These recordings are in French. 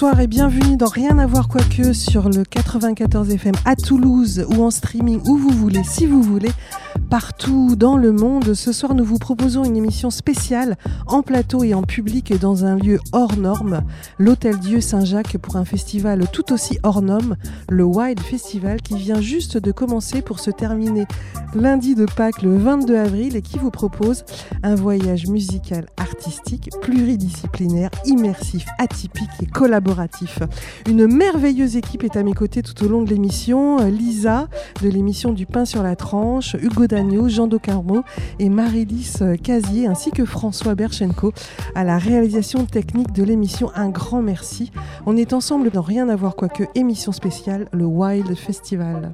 Bonsoir et bienvenue dans Rien à voir quoique sur le 94 FM à Toulouse ou en streaming où vous voulez, si vous voulez, partout dans le monde. Ce soir, nous vous proposons une émission spéciale en plateau et en public dans un lieu hors norme, l'Hôtel Dieu Saint-Jacques pour un festival tout aussi hors norme, le Wild Festival qui vient juste de commencer pour se terminer lundi de Pâques le 22 avril et qui vous propose un voyage musical artistique pluridisciplinaire, immersif, atypique et collaboratif. Une merveilleuse équipe est à mes côtés tout au long de l'émission. Lisa de l'émission du pain sur la tranche, Hugo Jean Docarmo et Marie-Lys Casier ainsi que François Berchenko à la réalisation technique de l'émission. Un grand merci. On est ensemble dans Rien à voir quoique émission spéciale, le Wild Festival.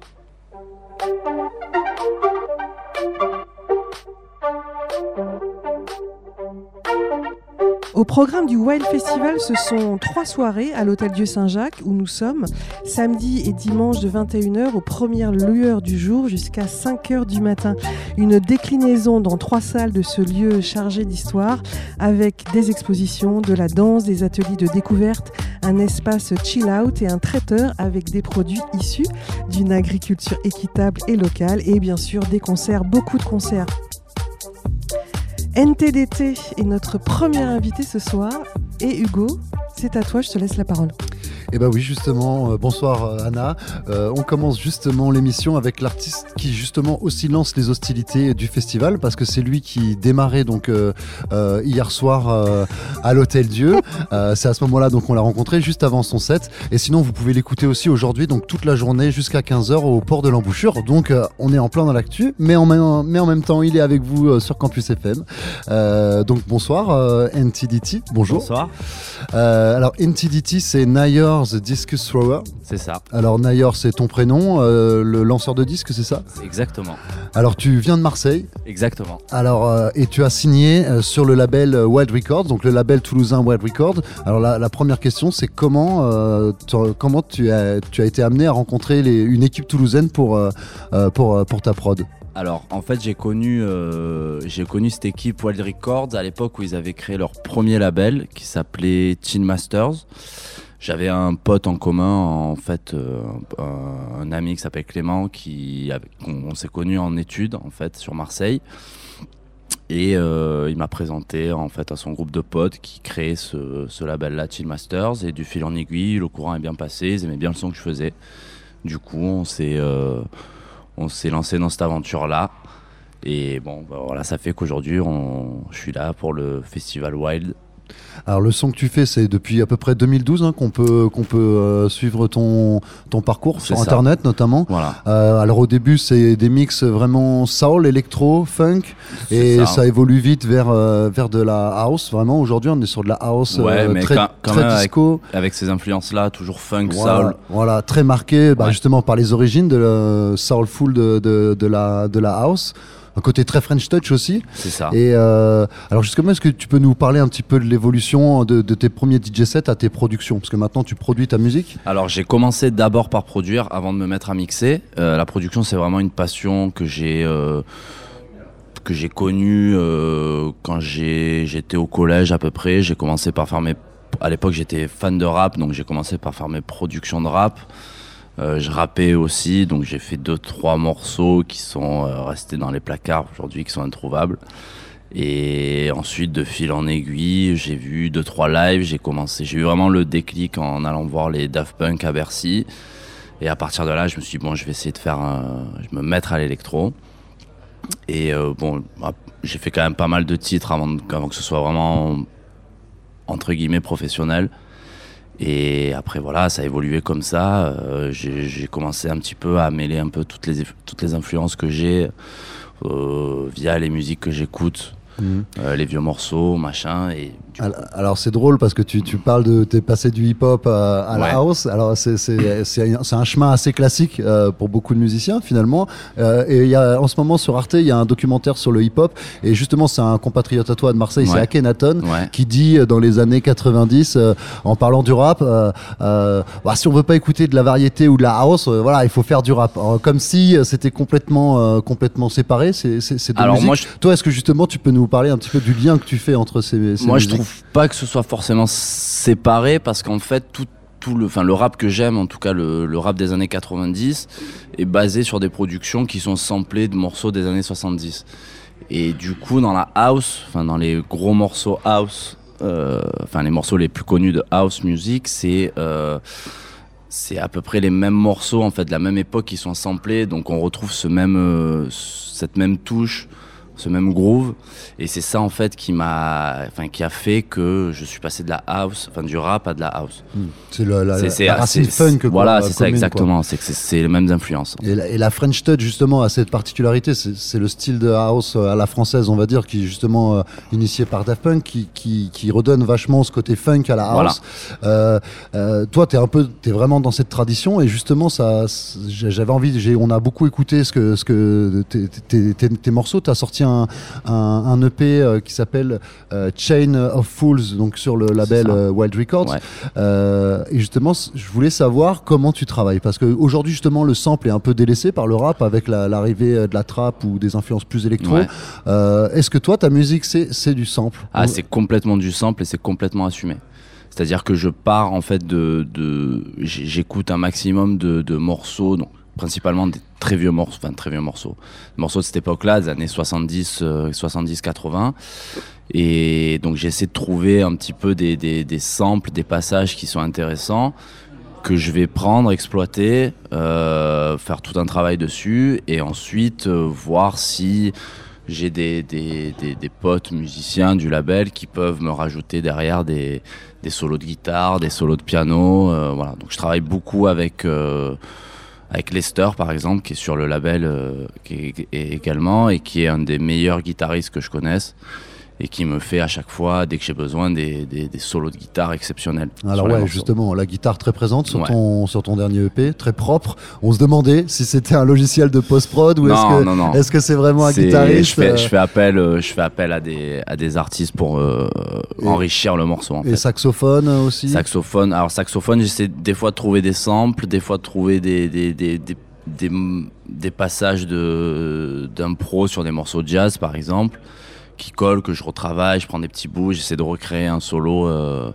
Au programme du Wild Festival, ce sont trois soirées à l'Hôtel Dieu Saint-Jacques où nous sommes, samedi et dimanche de 21h aux premières lueurs du jour jusqu'à 5h du matin. Une déclinaison dans trois salles de ce lieu chargé d'histoire avec des expositions, de la danse, des ateliers de découverte, un espace chill out et un traiteur avec des produits issus d'une agriculture équitable et locale et bien sûr des concerts, beaucoup de concerts NTDT est notre premier invité ce soir. Et Hugo, c'est à toi, je te laisse la parole. Eh bien oui, justement, euh, bonsoir euh, Anna. Euh, on commence justement l'émission avec l'artiste qui justement aussi lance les hostilités du festival parce que c'est lui qui démarrait donc hier soir à l'Hôtel Dieu. c'est à ce moment-là donc on l'a rencontré juste avant son set. Et sinon vous pouvez l'écouter aussi aujourd'hui donc toute la journée jusqu'à 15h au port de l'embouchure. Donc on est en plein dans l'actu, mais en, même, mais en même temps il est avec vous sur Campus FM. donc bonsoir NTDT, bonjour. Bonsoir. alors NTDT c'est Nayor The Discus Thrower. C'est ça. Alors Nayor, c'est ton prénom, euh, le lanceur de disques, c'est ça? Exactement. Alors tu viens de Marseille. Exactement. Alors euh, et tu as signé euh, sur le label Wild Records, donc le label toulousain Wild Records. Alors la, première question, c'est comment comment tu as tu as été amené à rencontrer les, une équipe toulousaine pour pour pour ta prod? Alors en fait j'ai connu, j'ai connu cette équipe Wild Records à l'époque où ils avaient créé leur premier label qui s'appelait Teen Masters. J'avais un pote en commun, en fait, euh, un, ami qui s'appelle Clément, qui on, s'est connu en études en fait sur Marseille. Et euh, il m'a présenté en fait à son groupe de potes qui créait ce, label-là, Chill Masters. Et du fil en aiguille, le courant est bien passé, ils aimaient bien le son que je faisais. Du coup, on s'est euh, lancé dans cette aventure-là. Et bon, bah, voilà, ça fait qu'aujourd'hui, je suis là pour le festival Wild alors le son que tu fais, c'est depuis à peu près 2012 hein, qu'on peut qu'on peut euh, suivre ton ton parcours sur internet notamment. Voilà. Euh, alors au début, c'est des mix vraiment soul, électro, funk, et ça. évolue vite vers euh, vers de la house. Vraiment, aujourd'hui, on est sur de la house très, très disco, avec, ces influences là, toujours funk, soul. Voilà, très marqué, bah, justement par les origines de la soulful de, de, de la de la house un côté très French touch aussi. C'est ça. Et euh, alors justement, est-ce que tu peux nous parler un petit peu de l'évolution de, tes premiers DJ sets à tes productions? Parce que maintenant, tu produis ta musique. Alors j'ai commencé d'abord par produire avant de me mettre à mixer. Euh, la production, c'est vraiment une passion que j'ai. Euh, que j'ai connue quand j'étais au collège à peu près. J'ai commencé par faire mes... À l'époque, j'étais fan de rap, donc j'ai commencé par faire mes productions de rap. Euh, je rappais aussi, donc j'ai fait deux trois morceaux qui sont euh, restés dans les placards aujourd'hui, qui sont introuvables. Et ensuite, de fil en aiguille, j'ai vu deux trois lives. J'ai commencé, j'ai eu vraiment le déclic en allant voir les Daft Punk à Bercy. Et à partir de là, je me suis dit bon, je vais essayer de faire, je me mettre à l'électro. Et euh, bon, bah, j'ai fait quand même pas mal de titres avant, avant que ce soit vraiment entre guillemets professionnel. Et après, voilà, ça a évolué comme ça. Euh, j'ai commencé un petit peu à mêler un peu toutes les, toutes les influences que j'ai euh, via les musiques que j'écoute, mhm. euh, les vieux morceaux, machin. Et alors, c'est drôle parce que tu, tu parles de t'es passé du hip-hop à, la house. Alors c'est un chemin assez classique euh, pour beaucoup de musiciens finalement. Euh, et il y a en ce moment sur Arte il y a un documentaire sur le hip-hop et justement c'est un compatriote à toi de Marseille, c'est Akhenaton qui dit euh, dans les années 90 en parlant du rap, bah, si on veut pas écouter de la variété ou de la house, voilà il faut faire du rap. comme si c'était complètement complètement séparé. C'est deux musiques. Toi est-ce que justement tu peux nous parler un petit peu du lien que tu fais entre ces, ces Moi, musiques je pas que ce soit forcément séparé parce qu'en fait, tout, le, rap que j'aime, en tout cas le, rap des années 90, est basé sur des productions qui sont samplées de morceaux des années 70. Et du coup, dans la house, enfin, dans les gros morceaux house, euh, enfin, les morceaux les plus connus de house music, c'est euh, c'est à peu près les mêmes morceaux en fait de la même époque qui sont samplés donc on retrouve ce même euh, cette même touche ce même groove. Et c'est ça en fait qui m'a enfin qui a fait que je suis passé de la house enfin du rap à de la house. Mmh. c'est la, la, la racine funk quoi, voilà c'est ça exactement. C'est que c'est les mêmes influences et la, et la, French touch justement a cette particularité. C'est, le style de house à la française on va dire qui est justement euh, initié par Daft Punk qui, qui, qui, redonne vachement ce côté funk à la house. Voilà. euh, euh, toi t'es un peu t'es vraiment dans cette tradition et justement ça j'avais envie on a beaucoup écouté ce que ce que tes, tes, tes, tes morceaux. T'as sorti un, un, un, EP euh, qui s'appelle euh, Chain of Fools, donc sur le label euh, Wild Records. Ouais. et justement, je voulais savoir comment tu travailles, parce qu'aujourd'hui, justement, le sample est un peu délaissé par le rap avec l'arrivée la, de la trap ou des influences plus électro. Ouais. Est-ce que toi, ta musique, c'est du sample? Ah, c'est complètement du sample et c'est complètement assumé. C'est-à-dire que je pars en fait de, de j'écoute un maximum de, de morceaux, donc principalement des très vieux morceaux, enfin très vieux morceaux, morceaux de cette époque-là, des années 70, euh, 70, 80. Et donc j'essaie de trouver un petit peu des, des, samples, des passages qui sont intéressants que je vais prendre, exploiter, euh, faire tout un travail dessus et ensuite euh, voir si j'ai des, des, des, potes musiciens du label qui peuvent me rajouter derrière des, solos de guitare, des solos de piano. Euh, voilà. Donc je travaille beaucoup avec, avec Lester par exemple, qui est sur le label euh, qui est, également et qui est un des meilleurs guitaristes que je connaisse et qui me fait à chaque fois, dès que j'ai besoin, des, des, des, solos de guitare exceptionnels. Alors ouais, justement, la guitare très présente sur, ouais. ton, sur ton dernier EP, très propre. On se demandait si c'était un logiciel de post-prod ou est-ce que est-ce que c'est vraiment un guitariste je fais, je fais, appel, euh, je fais appel à des, à des artistes pour euh, enrichir le morceau. En et fait. saxophone aussi? Saxophone. Alors saxophone, j'essaie des fois de trouver des samples, des fois de trouver des, des, des, des des, des, passages d'impro sur des morceaux de jazz par exemple qui collent, que je retravaille, je prends des petits bouts, j'essaie de recréer un solo euh,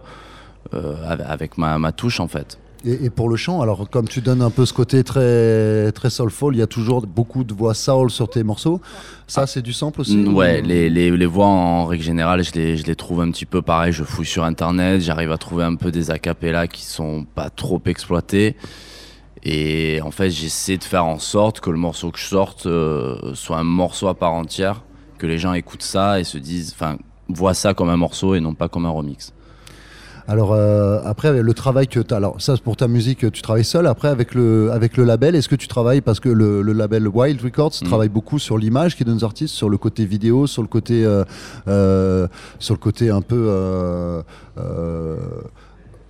euh, avec ma, ma, touche en fait. Et, et, pour le chant, alors comme tu donnes un peu ce côté très, très soulful, il y a toujours beaucoup de voix soul sur tes morceaux. Ça, c'est du sample aussi Ouais, ou... les, les, les, voix en règle générale, je les, je les trouve un petit peu pareil. Je fouille sur internet, j'arrive à trouver un peu des acapellas qui sont pas trop exploités. Et en fait, j'essaie de faire en sorte que le morceau que je sorte euh, soit un morceau à part entière que les gens écoutent ça et se disent, enfin, voient ça comme un morceau et non pas comme un remix. Alors euh, après le travail que tu as, alors ça pour ta musique tu travailles seul, après avec le, avec le label, est-ce que tu travailles parce que le, le label Wild Records mmh. travaille beaucoup sur l'image qui donne aux artistes, sur le côté vidéo, sur le côté, euh, euh, sur le côté un peu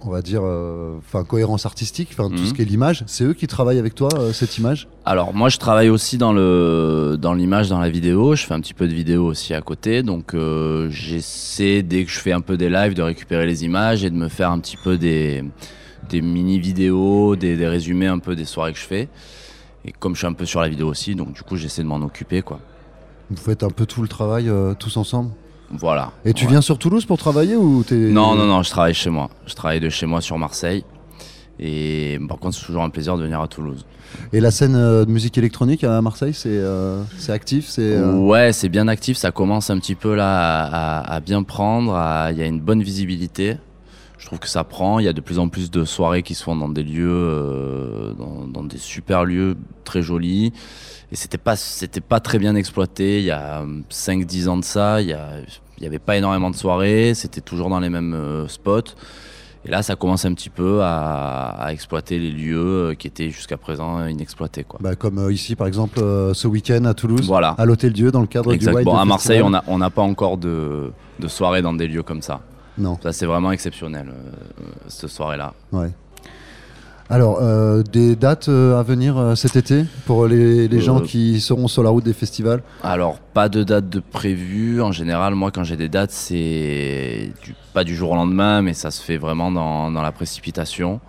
on va dire, enfin euh, cohérence artistique, enfin tout ce qui est l'image. C'est eux qui travaillent avec toi euh, cette image? Alors moi, je travaille aussi dans le dans l'image, dans la vidéo. Je fais un petit peu de vidéo aussi à côté, donc euh, j'essaie dès que je fais un peu des lives de récupérer les images et de me faire un petit peu des des mini vidéos, des, des résumés un peu des soirées que je fais. Et comme je suis un peu sur la vidéo aussi, donc du coup, j'essaie de m'en occuper, quoi. Vous faites un peu tout le travail tous ensemble? Voilà. Et tu ouais. viens sur Toulouse pour travailler ou t'es Non, non, non, je travaille chez moi. Je travaille de chez moi sur Marseille. Et par contre, c'est toujours un plaisir de venir à Toulouse. Et la scène euh, de musique électronique à Marseille, c'est euh, actif c'est euh... Ouais, c'est bien actif. Ça commence un petit peu là à, à, à bien prendre. Il y a une bonne visibilité. Je trouve que ça prend. Il y a de plus en plus de soirées qui se font dans des lieux, dans, dans, des super lieux très jolis. Et c'était pas, c'était pas très bien exploité. Il y a 5-10 ans de ça, il y, a, il y avait pas énormément de soirées. C'était toujours dans les mêmes euh, spots. Et là, ça commence un petit peu à, à exploiter les lieux euh, qui étaient jusqu'à présent inexploités. Quoi. Bah, comme euh, ici, par exemple, ce week-end à Toulouse, voilà. à l'Hôtel Dieu, dans le cadre exact. du Wild Bon, à Marseille, Festival. on n'a on pas encore de, de soirées dans des lieux comme ça. Non. Ça, c'est vraiment exceptionnel, cette soirée-là. Ouais. Alors, euh, des dates euh, à venir euh, cet été pour les, les gens qui seront sur la route des festivals? Alors, pas de date de prévue. En général, moi, quand j'ai des dates, c'est du, pas du jour au lendemain, mais ça se fait vraiment dans, dans la précipitation.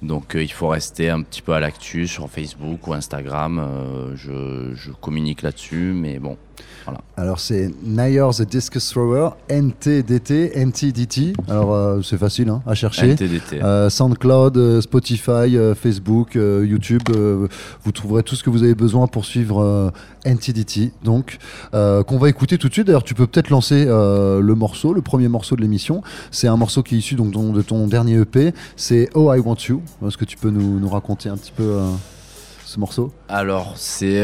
Donc euh, il faut rester un petit peu à l'actu sur Facebook ou Instagram. euh, je, je communique là-dessus, mais bon, Alors c'est Nayer the Discus Thrower, NTDT, NTDT. Alors euh, c'est facile hein, à chercher. NTDT. Euh, SoundCloud, euh, Spotify, euh, Facebook, YouTube, vous trouverez tout ce que vous avez besoin pour suivre NTDT. Donc, qu'on va écouter tout de suite. D'ailleurs, tu peux peut-être lancer le morceau, le premier morceau de l'émission. C'est un morceau qui est issu donc ton- de ton dernier EP. C'est Oh I Want You. Est-ce que tu peux nous, nous raconter un petit peu ce morceau? Alors, c'est.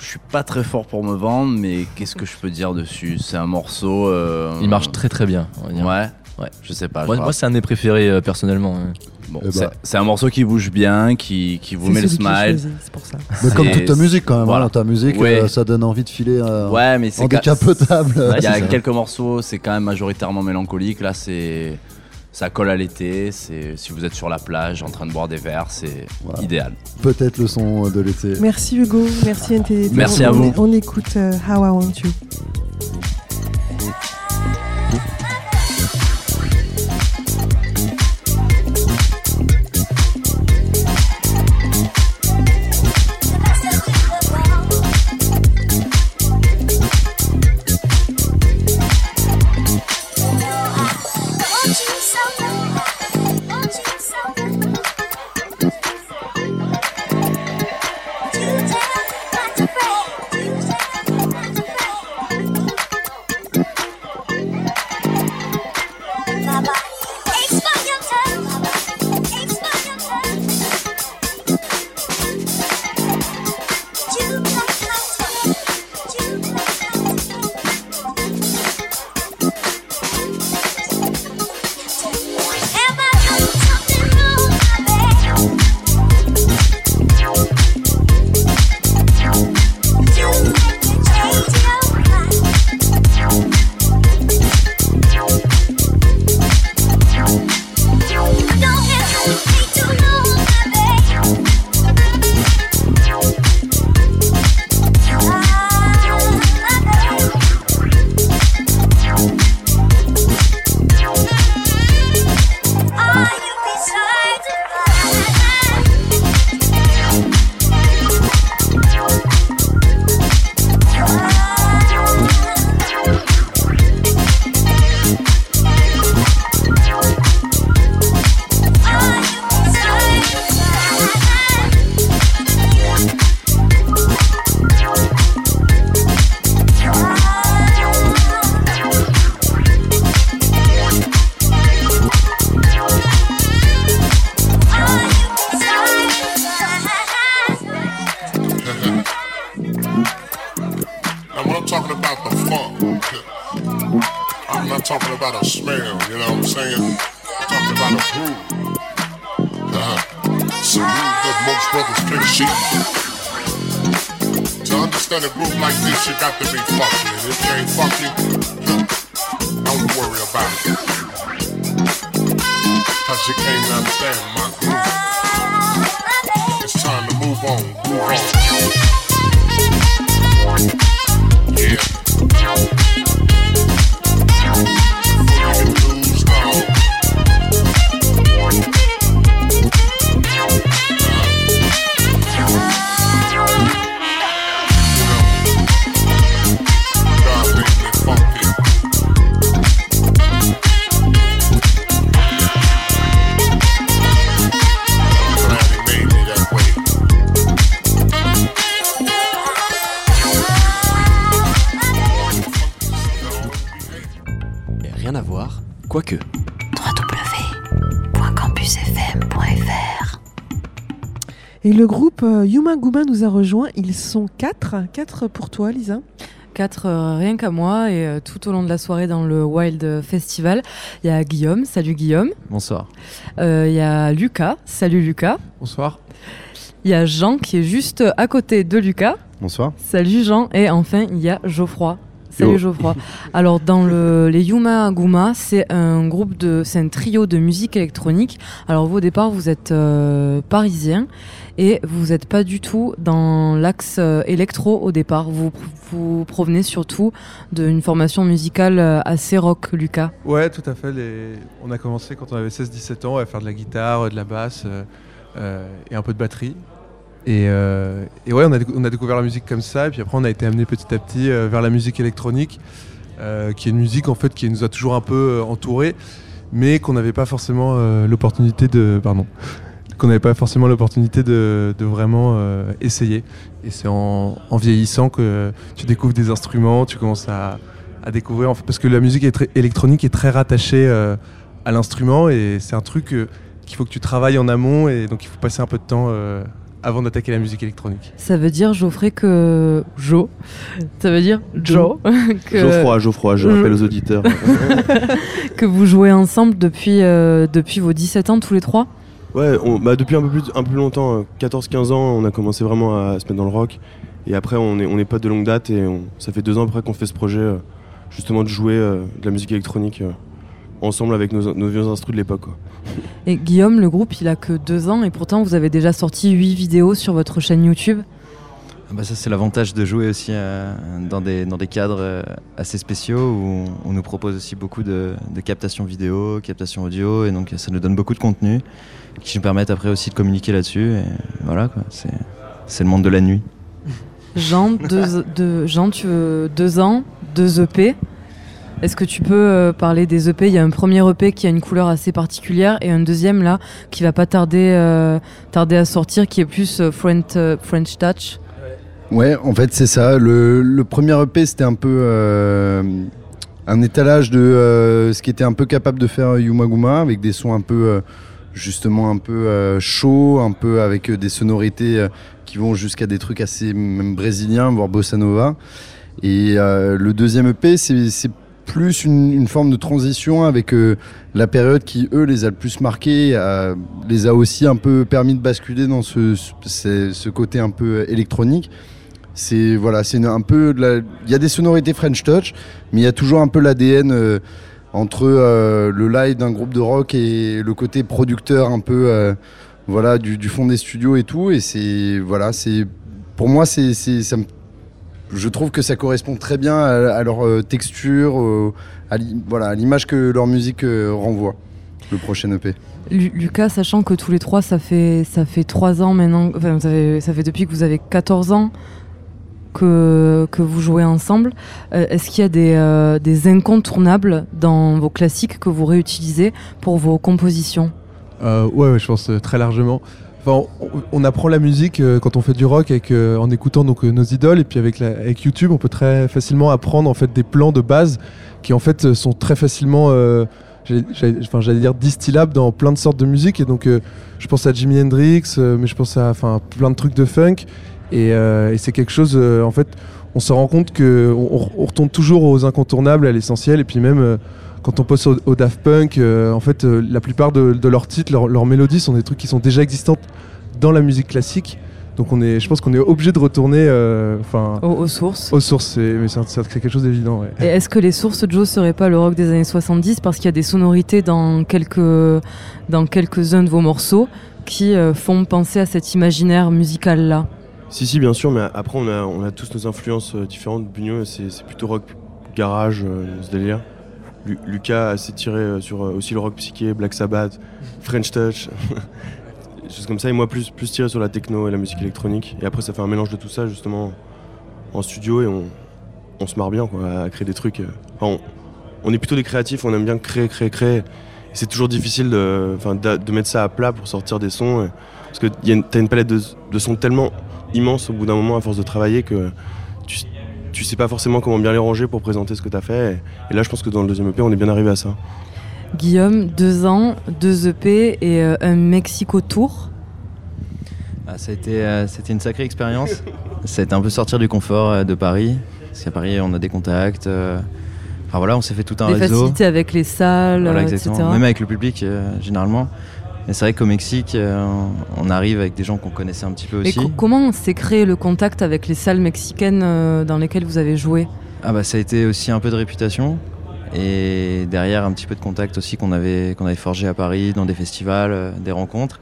Je suis pas très fort pour me vendre, mais qu'est-ce que je peux dire dessus? C'est un morceau. euh, Il marche très très bien. on va dire. Ouais. Ouais. Je sais pas. Moi, c'est un de mes préférés euh, personnellement. hein. Bon, Eh bah. c'est- un morceau qui bouge bien, qui, qui vous met le smile. C'est pour ça. Mais comme toute ta musique quand même. voilà. hein, ta musique, Ouais. euh, ça donne envie de filer euh, Ouais, mais c'est en décapotable. Il y a quelques morceaux, c'est quand même majoritairement mélancolique. Là, c'est ça colle à l'été. C'est si vous êtes sur la plage en train de boire des verres, c'est Voilà. idéal. Peut-être le son de l'été. Merci Hugo, merci NTDT. Merci On- à vous. On, écoute euh, How I Want You. Le groupe euh, Yuma Guma nous a rejoint. Ils sont quatre. Quatre pour toi, Lisa. Quatre euh, rien qu'à moi et euh, tout au long de la soirée dans le Wild Festival, il y a Guillaume, salut Guillaume. Bonsoir. Euh, Il y a Lucas, salut Lucas. Bonsoir. Il y a Jean qui est juste à côté de Lucas, Bonsoir. salut Jean. Et enfin il y a Geoffroy, Salut Yo. Geoffroy. Alors dans le, les Yuma Guma, c'est un groupe de, c'est un trio de musique électronique. Alors vous au départ vous êtes euh, parisien et vous n'êtes pas du tout dans l'axe euh, électro au départ. Vous, vous provenez surtout d'une formation musicale euh, assez rock, Lucas. Ouais, tout à fait. les- On a commencé quand on avait 16-17 ans à faire de la guitare, de la basse euh, et un peu de batterie. Et, euh, et ouais, on a, découvert la musique comme ça. Et puis après, on a été amené petit à petit euh, vers la musique électronique, euh, qui est une musique en fait qui nous a toujours un peu entourés, mais qu'on n'avait pas forcément l'opportunité de. Pardon. Qu'on n'avait pas forcément l'opportunité de, vraiment essayer. Et c'est en, vieillissant que tu découvres des instruments, tu commences à, découvrir. parce que la musique électronique est très rattachée à l'instrument et c'est un truc qu'il faut que tu travailles en amont et donc il faut passer un peu de temps avant d'attaquer la musique électronique. Ça veut dire Geoffrey que Jo, ça veut dire Joe que, Geoffroy, Geoffroy, je rappelle aux auditeurs. que vous jouez ensemble depuis euh, depuis vos 17 ans tous les trois? ouais, on- bah, depuis un peu plus, un peu plus longtemps, euh, 14-15 ans, on a commencé vraiment à se mettre dans le rock. Et après, on est, on est potes de longue date et on- ça fait deux ans après qu'on fait ce projet, euh, justement, de jouer euh, de la musique électronique euh, ensemble avec nos, nos vieux instruments de l'époque. Et Guillaume, le groupe, il a que deux ans et pourtant vous avez déjà sorti huit vidéos sur votre chaîne YouTube. Ah bah ça c'est l'avantage de jouer aussi euh, dans, des, dans des cadres euh, assez spéciaux où on nous propose aussi beaucoup de, de captation vidéo, captation audio et donc ça nous donne beaucoup de contenu qui nous permettent après aussi de communiquer là-dessus et voilà quoi, c'est, c'est le monde de la nuit. Jean, deux, deux- Jean, tu veux deux ans, deux EP. Est-ce que tu peux euh, parler des EP Il y a un premier EP qui a une couleur assez particulière et un deuxième là qui va pas tarder, euh, tarder à sortir qui est plus euh, French, French Touch. Ouais, en fait, c'est ça. Le, premier EP, c'était un peu un étalage de ce qui était un peu capable de faire Yumaguma, avec des sons un peu, justement, un peu chauds, un peu avec des sonorités qui vont jusqu'à des trucs assez même brésiliens, voire bossa nova. Et le deuxième EP, c'est plus une, forme de transition avec euh, la période qui, eux, les a le plus marqués, euh, les a aussi un peu permis de basculer dans ce, côté un peu électronique. C'est voilà, un peu il y a des sonorités French Touch, mais il y a toujours un peu l'ADN euh, entre euh, le live d'un groupe de rock et le côté producteur un peu euh, voilà du, fond des studios et tout. Et c'est voilà, pour moi c'est ça me- je trouve que ça correspond très bien à, à leur euh, texture, à l'i- voilà à l'image que leur musique euh, renvoie. Le prochain EP. Lu- Lucas, sachant que tous les trois, ça fait, ça fait trois ans maintenant, enfin, ça fait, ça fait depuis que vous avez 14 ans que, que vous jouez ensemble. Euh, Est-ce qu'il y a des, euh, des incontournables dans vos classiques que vous réutilisez pour vos compositions? Euh, ouais, ouais, je pense euh, très largement. Enfin, on, apprend la musique euh, quand on fait du rock euh, en écoutant donc, euh, nos idoles et puis avec, YouTube, on peut très facilement apprendre en fait des plans de base qui en fait sont très facilement, j'allais- dire distillables dans plein de sortes de musique. Et donc, je pense à Jimi Hendrix, mais je pense à plein de trucs de funk. Et, c'est quelque chose, en fait, on se rend compte que on, on retourne toujours aux incontournables, à l'essentiel, et puis même. Quand on passe au, au Daft Punk, euh, en fait, euh, la plupart de, de leurs titres, leurs, mélodies sont des trucs qui sont déjà existantes dans la musique classique. Donc, on est, je pense qu'on est obligé de retourner, euh, enfin, aux, aux sources aux sources. C'est, mais c'est, quelque chose d'évident. Ouais. Et est-ce que les sources de Joe seraient pas le rock des années 70 parce qu'il y a des sonorités dans quelques dans quelques-uns de vos morceaux qui euh, font penser à cet imaginaire musical là Si, si, bien sûr, mais après, on a, on a tous nos influences différentes. Bugno, c'est c'est plutôt rock garage, euh, ce délire. Lu- Lucas s'est tiré euh, sur euh, aussi le rock psyché, Black Sabbath, French Touch, choses comme ça. Et moi, plus, tiré sur la techno et la musique électronique. Et après, ça fait un mélange de tout ça, justement, en studio. Et on, se marre bien quoi, à créer des trucs. euh. On, est plutôt des créatifs, on aime bien créer, créer, créer. C'est toujours difficile de, mettre ça à plat pour sortir des sons. parce que y a une- t'as une palette de, de sons tellement immense au bout d'un moment à force de travailler que tu, sais pas forcément comment bien les ranger pour présenter ce que tu as fait. Et, là, je pense que dans le deuxième EP, on est bien arrivé à ça. Guillaume, deux ans, deux EP et euh, un Mexico Tour. Ah, ça a été, euh, c'était une sacrée expérience. ça a été un peu sortir du confort euh, de Paris. Parce qu'à Paris, on a des contacts. euh, Enfin voilà, on s'est fait tout un Des réseau. facilités avec les salles, Voilà, exactement. etc. Même avec le public, euh, généralement. Et c'est vrai qu'au Mexique, euh, on arrive avec des gens qu'on connaissait un petit peu Et aussi. co- comment s'est créé le contact avec les salles mexicaines euh, dans lesquelles vous avez joué? Ah bah ça a été aussi un peu de réputation et derrière un petit peu de contact aussi qu'on avait, qu'on avait forgé à Paris dans des festivals, euh, des rencontres.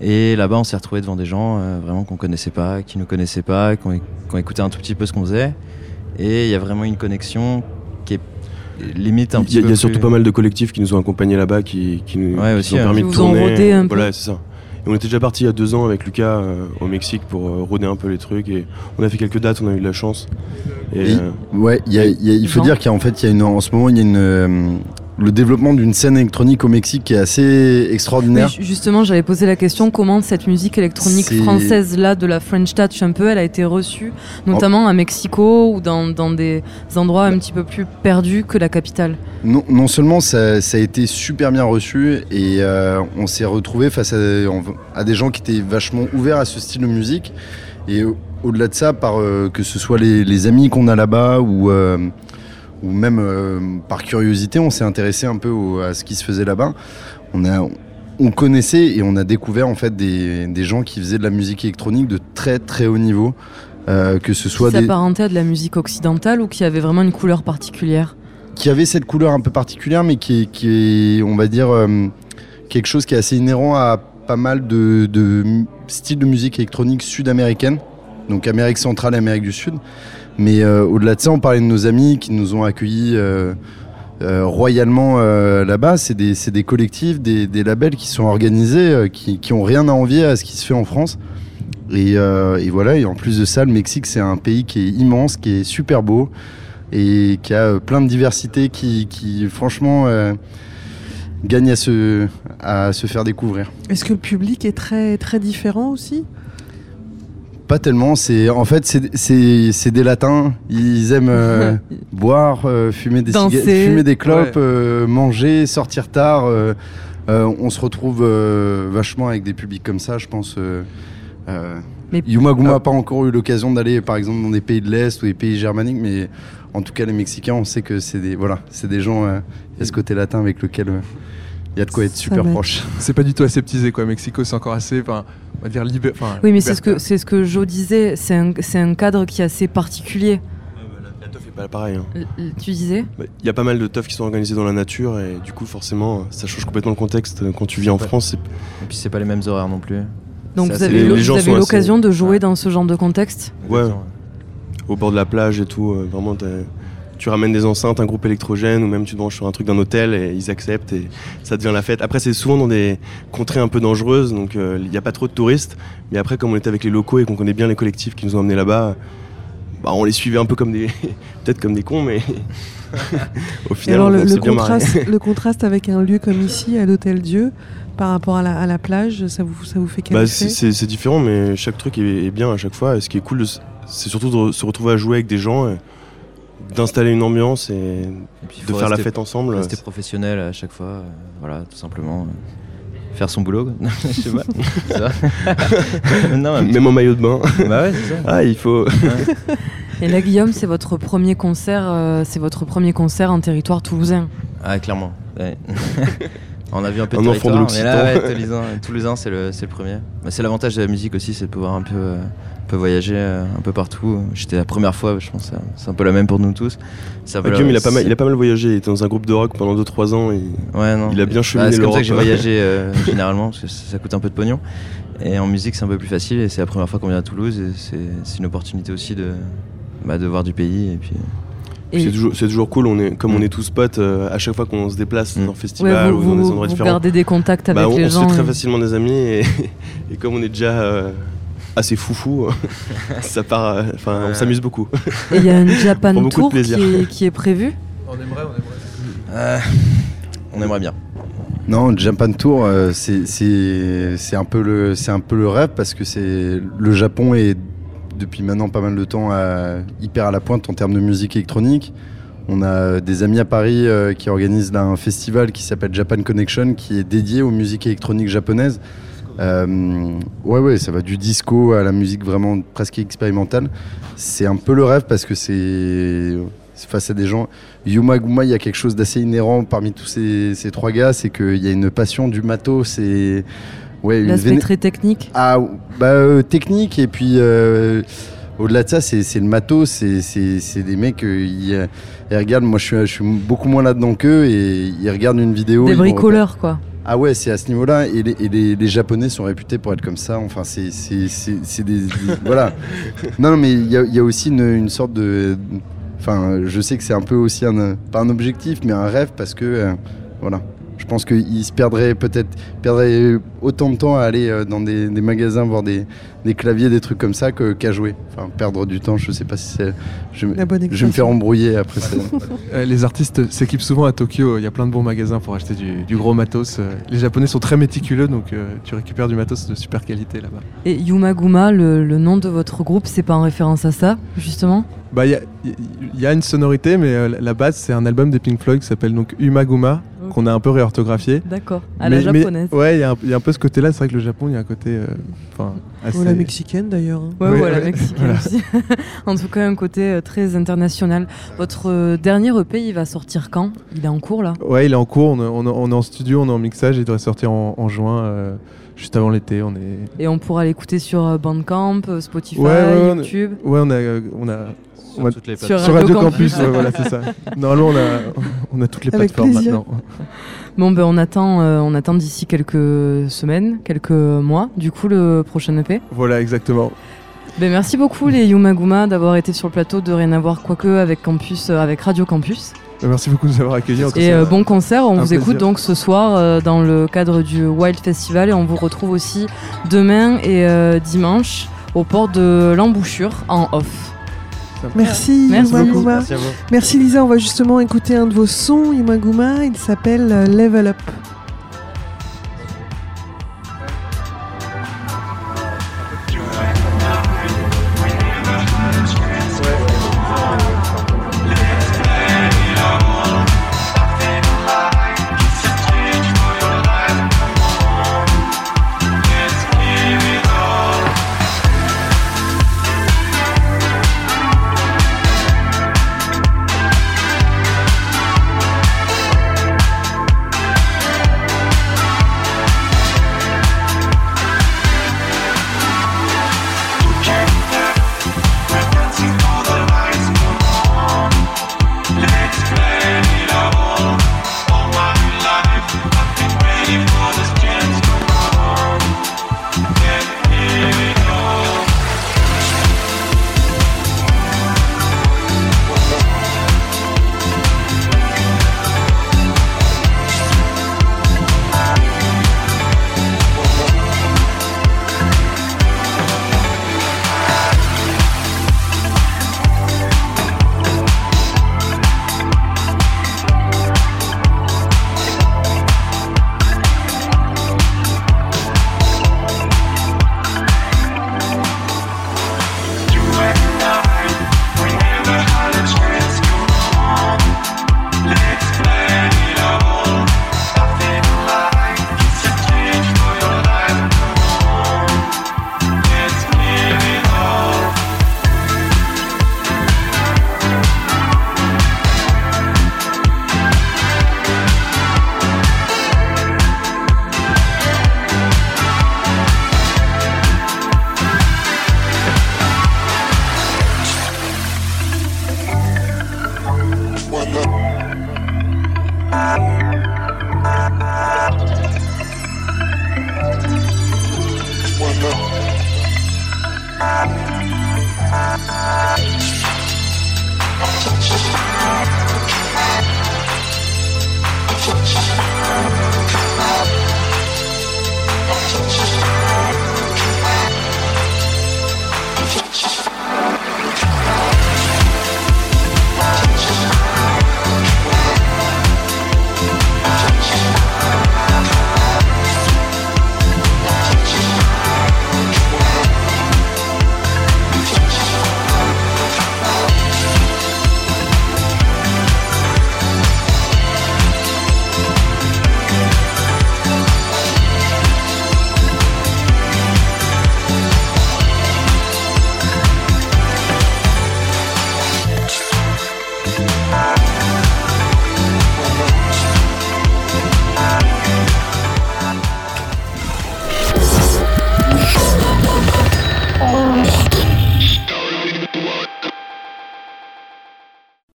Et là-bas on s'est retrouvé devant des gens euh, vraiment qu'on connaissait pas, qui nous connaissaient pas, qui ont, écouté un tout petit peu ce qu'on faisait. Et il y a vraiment une connexion limite un Il petit y a, peu il y a surtout plus- pas mal de collectifs qui nous ont accompagnés là-bas, qui, qui nous, Ouais, qui aussi, nous ont hein. permis Qui de tourner. rodé un peu. Voilà, c'est ça. Et on était déjà parti il y a deux ans avec Lucas euh, au Mexique pour euh, rôder un peu les trucs. Et on a fait quelques dates, on a eu de la chance. Et, Et- euh, Ouais, il y a- il y a- il faut dire qu'en fait, il y a une, en ce moment, il y a une, euh, le développement d'une scène électronique au Mexique qui est assez extraordinaire. ju- justement, j'avais posé la question comment cette musique électronique française là de la French Touch un peu, elle a été reçue, notamment à Mexico ou dans, dans des endroits un petit peu plus perdus que la capitale? Non, non seulement ça, ça a été super bien reçu et euh, on s'est retrouvé face à, à des gens qui étaient vachement ouverts à ce style de musique. Et au- au-delà de ça, par, euh, que ce soit les, les amis qu'on a là-bas ou, euh, ou même euh, par curiosité, on s'est intéressé un peu au- à ce qui se faisait là-bas. On, a, on connaissait et on a découvert en fait des, des gens qui faisaient de la musique électronique de très très haut niveau. euh, que ce soit Qui des, s'apparentait à de la musique occidentale ou qui avait vraiment une couleur particulière qui avait cette couleur un peu particulière, mais qui est, qui est on va dire, euh, quelque chose qui est assez inhérent à pas mal de, styles de musique électronique sud-américaine, donc Amérique centrale et Amérique du Sud. Mais euh, au-delà de ça, on parlait de nos amis qui nous ont accueillis euh, euh, royalement là-bas. C'est des, des collectifs, des, des labels qui sont organisés, qui, qui ont rien à envier à ce qui se fait en France. Et, et voilà, et en plus de ça, le Mexique, c'est un pays qui est immense, qui est super beau et qui a plein de diversité qui, qui franchement, gagne à se, à se faire découvrir. Est-ce que le public est très, très différent aussi? Pas tellement, c'est en fait c'est- des latins, ils aiment euh, boire, euh, fumer des Danser. fumer des clopes, Ouais. euh, manger, sortir tard. on se retrouve vachement avec des publics comme ça, je pense. Mais- Yuma Guma Ah. n'a pas encore eu l'occasion d'aller par exemple dans des pays de l'Est ou des pays germaniques, mais en tout cas les Mexicains, on sait que c'est des voilà, des gens, il y a ce côté latin avec lequel y a de quoi être super va proche. C'est pas du tout aseptisé quoi. Mexico, c'est encore assez, enfin, on va dire libé. enfin, Oui, mais c'est ce que ce que Joe disait. C'est un, c'est un cadre qui est assez particulier. la teuf est pas pareil. hein. L- Tu disais? Bah, Il y a pas mal de teufs qui sont organisés dans la nature et du coup forcément ça change complètement le contexte quand tu vis en Ouais. France. c'est- Et puis c'est pas les mêmes horaires non plus. Donc C'est vous assez- avez, assez- l'occasion de jouer Ouais. dans ce genre de contexte? Ouais. Au bord de la plage et tout. euh, vraiment, t'as- tu ramènes des enceintes, un groupe électrogène ou même tu te branches sur un truc d'un hôtel et ils acceptent et ça devient la fête. Après, c'est souvent dans des contrées un peu dangereuses, donc euh, il n'y a pas trop de touristes. Mais après, comme on était avec les locaux et qu'on connaît bien les collectifs qui nous ont amenés là-bas, bah, on les suivait un peu comme des. peut-être comme des cons, mais. au final, alors on le, le contraste, le contraste avec un lieu comme ici, à l'Hôtel Dieu, par rapport à la, à la plage, ça vous, ça vous fait quel Bah, c'est- différent, mais chaque truc est, est bien à chaque fois. Et ce qui est cool, c'est surtout de se retrouver à jouer avec des gens, et d'installer une ambiance et Et puis, il de faire la fête ensemble. Rester professionnel à chaque fois, euh, voilà, tout simplement. euh, Faire son boulot, je sais pas. Non, Même en maillot de bain. bah ouais, c'est ça. Ah, il faut. Et là, Guillaume, c'est votre premier concert, euh, c'est votre premier concert en territoire toulousain. Ah, clairement. ouais. On a vu un peu de Un enfant de mais là, ouais. Toulousain, Toulousain, c'est le, c'est le premier. Bah, c'est l'avantage de la musique aussi, c'est de pouvoir un peu, euh, un peu voyager euh, un peu partout. J'étais la première fois, je pense, que c'est- c'est un peu la même pour nous tous. Ah, la- Guillaume, il a, pas mal, il a pas mal voyagé. Il était dans un groupe de rock pendant 2-3 ans. Et... Ouais, non. Il a bien Bah, cheminé c'est comme ça que j'ai voyagé euh, généralement, parce que ça ça coûte un peu de pognon. Et en musique, c'est un peu plus facile. Et c'est la première fois qu'on vient à Toulouse. Et c'est une opportunité aussi de, bah, de voir du pays. Et puis, C'est toujours, cool. On est, comme Mm. on est tous potes, euh, à chaque fois qu'on se déplace Mm. dans un festival Ouais, ou vous, dans des endroits vous différents, gardez des contacts avec bah, on, les on se fait très et- facilement des amis. Et, et comme on est déjà euh, assez foufou, ça part. euh, Enfin, on s'amuse beaucoup. Et il y a un Japan Tour qui est, qui est prévu. On aimerait, on aimerait. Euh, on aimerait bien. Non, Japan Tour, euh, c'est- un, peu le- un peu le rêve parce que c'est le Japon est depuis maintenant pas mal de temps à- hyper à la pointe en termes de musique électronique. On a des amis à Paris euh, qui organisent un festival qui s'appelle Japan Connection qui est dédié aux musiques électroniques japonaises. Euh, ouais, ouais, ça va du disco à la musique vraiment presque expérimentale. C'est un peu le rêve parce que c'est face à des gens. Yuma Guma, il y a quelque chose d'assez inhérent parmi tous ces, ces trois gars, c'est qu'il y a une passion du matos, c'est ouais, L'aspect véné- très technique. ah, bah, euh, technique et puis euh, au-delà de ça, c'est le matos, c'est- des mecs, euh, ils, euh, ils regardent, moi je suis, je suis beaucoup moins là-dedans qu'eux, et ils regardent une vidéo. Des bricoleurs, quoi. ah ouais, c'est à ce niveau-là. Et, les, et les- les Japonais sont réputés pour être comme ça. Enfin, c'est des, des- voilà. Non, mais il y a, y a aussi une, une sorte de. Enfin, je sais que c'est un peu aussi un pas un objectif, mais un rêve parce que euh, voilà. Je pense qu'ils se perdraient peut-être perdraient autant de temps à aller euh, dans des, des magasins voir des, des claviers, des trucs comme ça qu'à jouer. Enfin, perdre du temps. Je sais pas si c'est. Je, vais me faire embrouiller après ça. Euh, les artistes s'équipent souvent à Tokyo. Il y a plein de bons magasins pour acheter du, du gros matos. Euh, Les Japonais sont très méticuleux, donc euh, tu récupères du matos de super qualité là-bas. Et Yumaguma, le, le nom de votre groupe, c'est pas en référence à ça, justement? Bah, il y a, il y a une sonorité, mais euh, la base, c'est un album des Pink Floyd qui s'appelle donc Umaguma. Qu'on a un peu réorthographié. D'accord. À Mais- la mais- japonaise. ouais, il y, a un- il y a un peu ce côté-là. C'est vrai que le Japon, il y a un côté. euh, assez. Ou la mexicaine d'ailleurs. hein. Ouais, ouais. mexicaine Voilà. aussi. en tout cas, un côté euh, très international. Votre euh, dernier EP, il va sortir quand? Il est en cours là? Ouais, il est en cours. On, est- on est- on est en studio, on est en mixage. Il devrait sortir en, en juin, euh, juste avant l'été. On est. Et on pourra l'écouter sur euh, Bandcamp, euh, Spotify, Ouais, ouais, on- YouTube. Ouais, on a, euh, on a Sur on a- toutes les Sur Radio Radio Campus, Campus. ouais, voilà, c'est ça. Normalement, on a, on a toutes les Avec plateformes plaisir. maintenant. Bon, ben on attend, euh, on attend d'ici quelques semaines, quelques mois, du coup, le prochain EP. Voilà, exactement. Ben, merci beaucoup, les Yumaguma, d'avoir été sur le plateau de Rien à voir, quoique, avec, Campus, euh, avec Radio Campus. Euh, Merci beaucoup de nous avoir accueillis. Et euh, bon concert, on vous plaisir. écoute donc ce soir euh, dans le cadre du Wild Festival et on vous retrouve aussi demain et euh, dimanche au port de l'embouchure en off. Merci, Merci. Merci à vous. Merci Lisa, on va justement écouter un de vos sons, Yumaguma, il s'appelle Level up.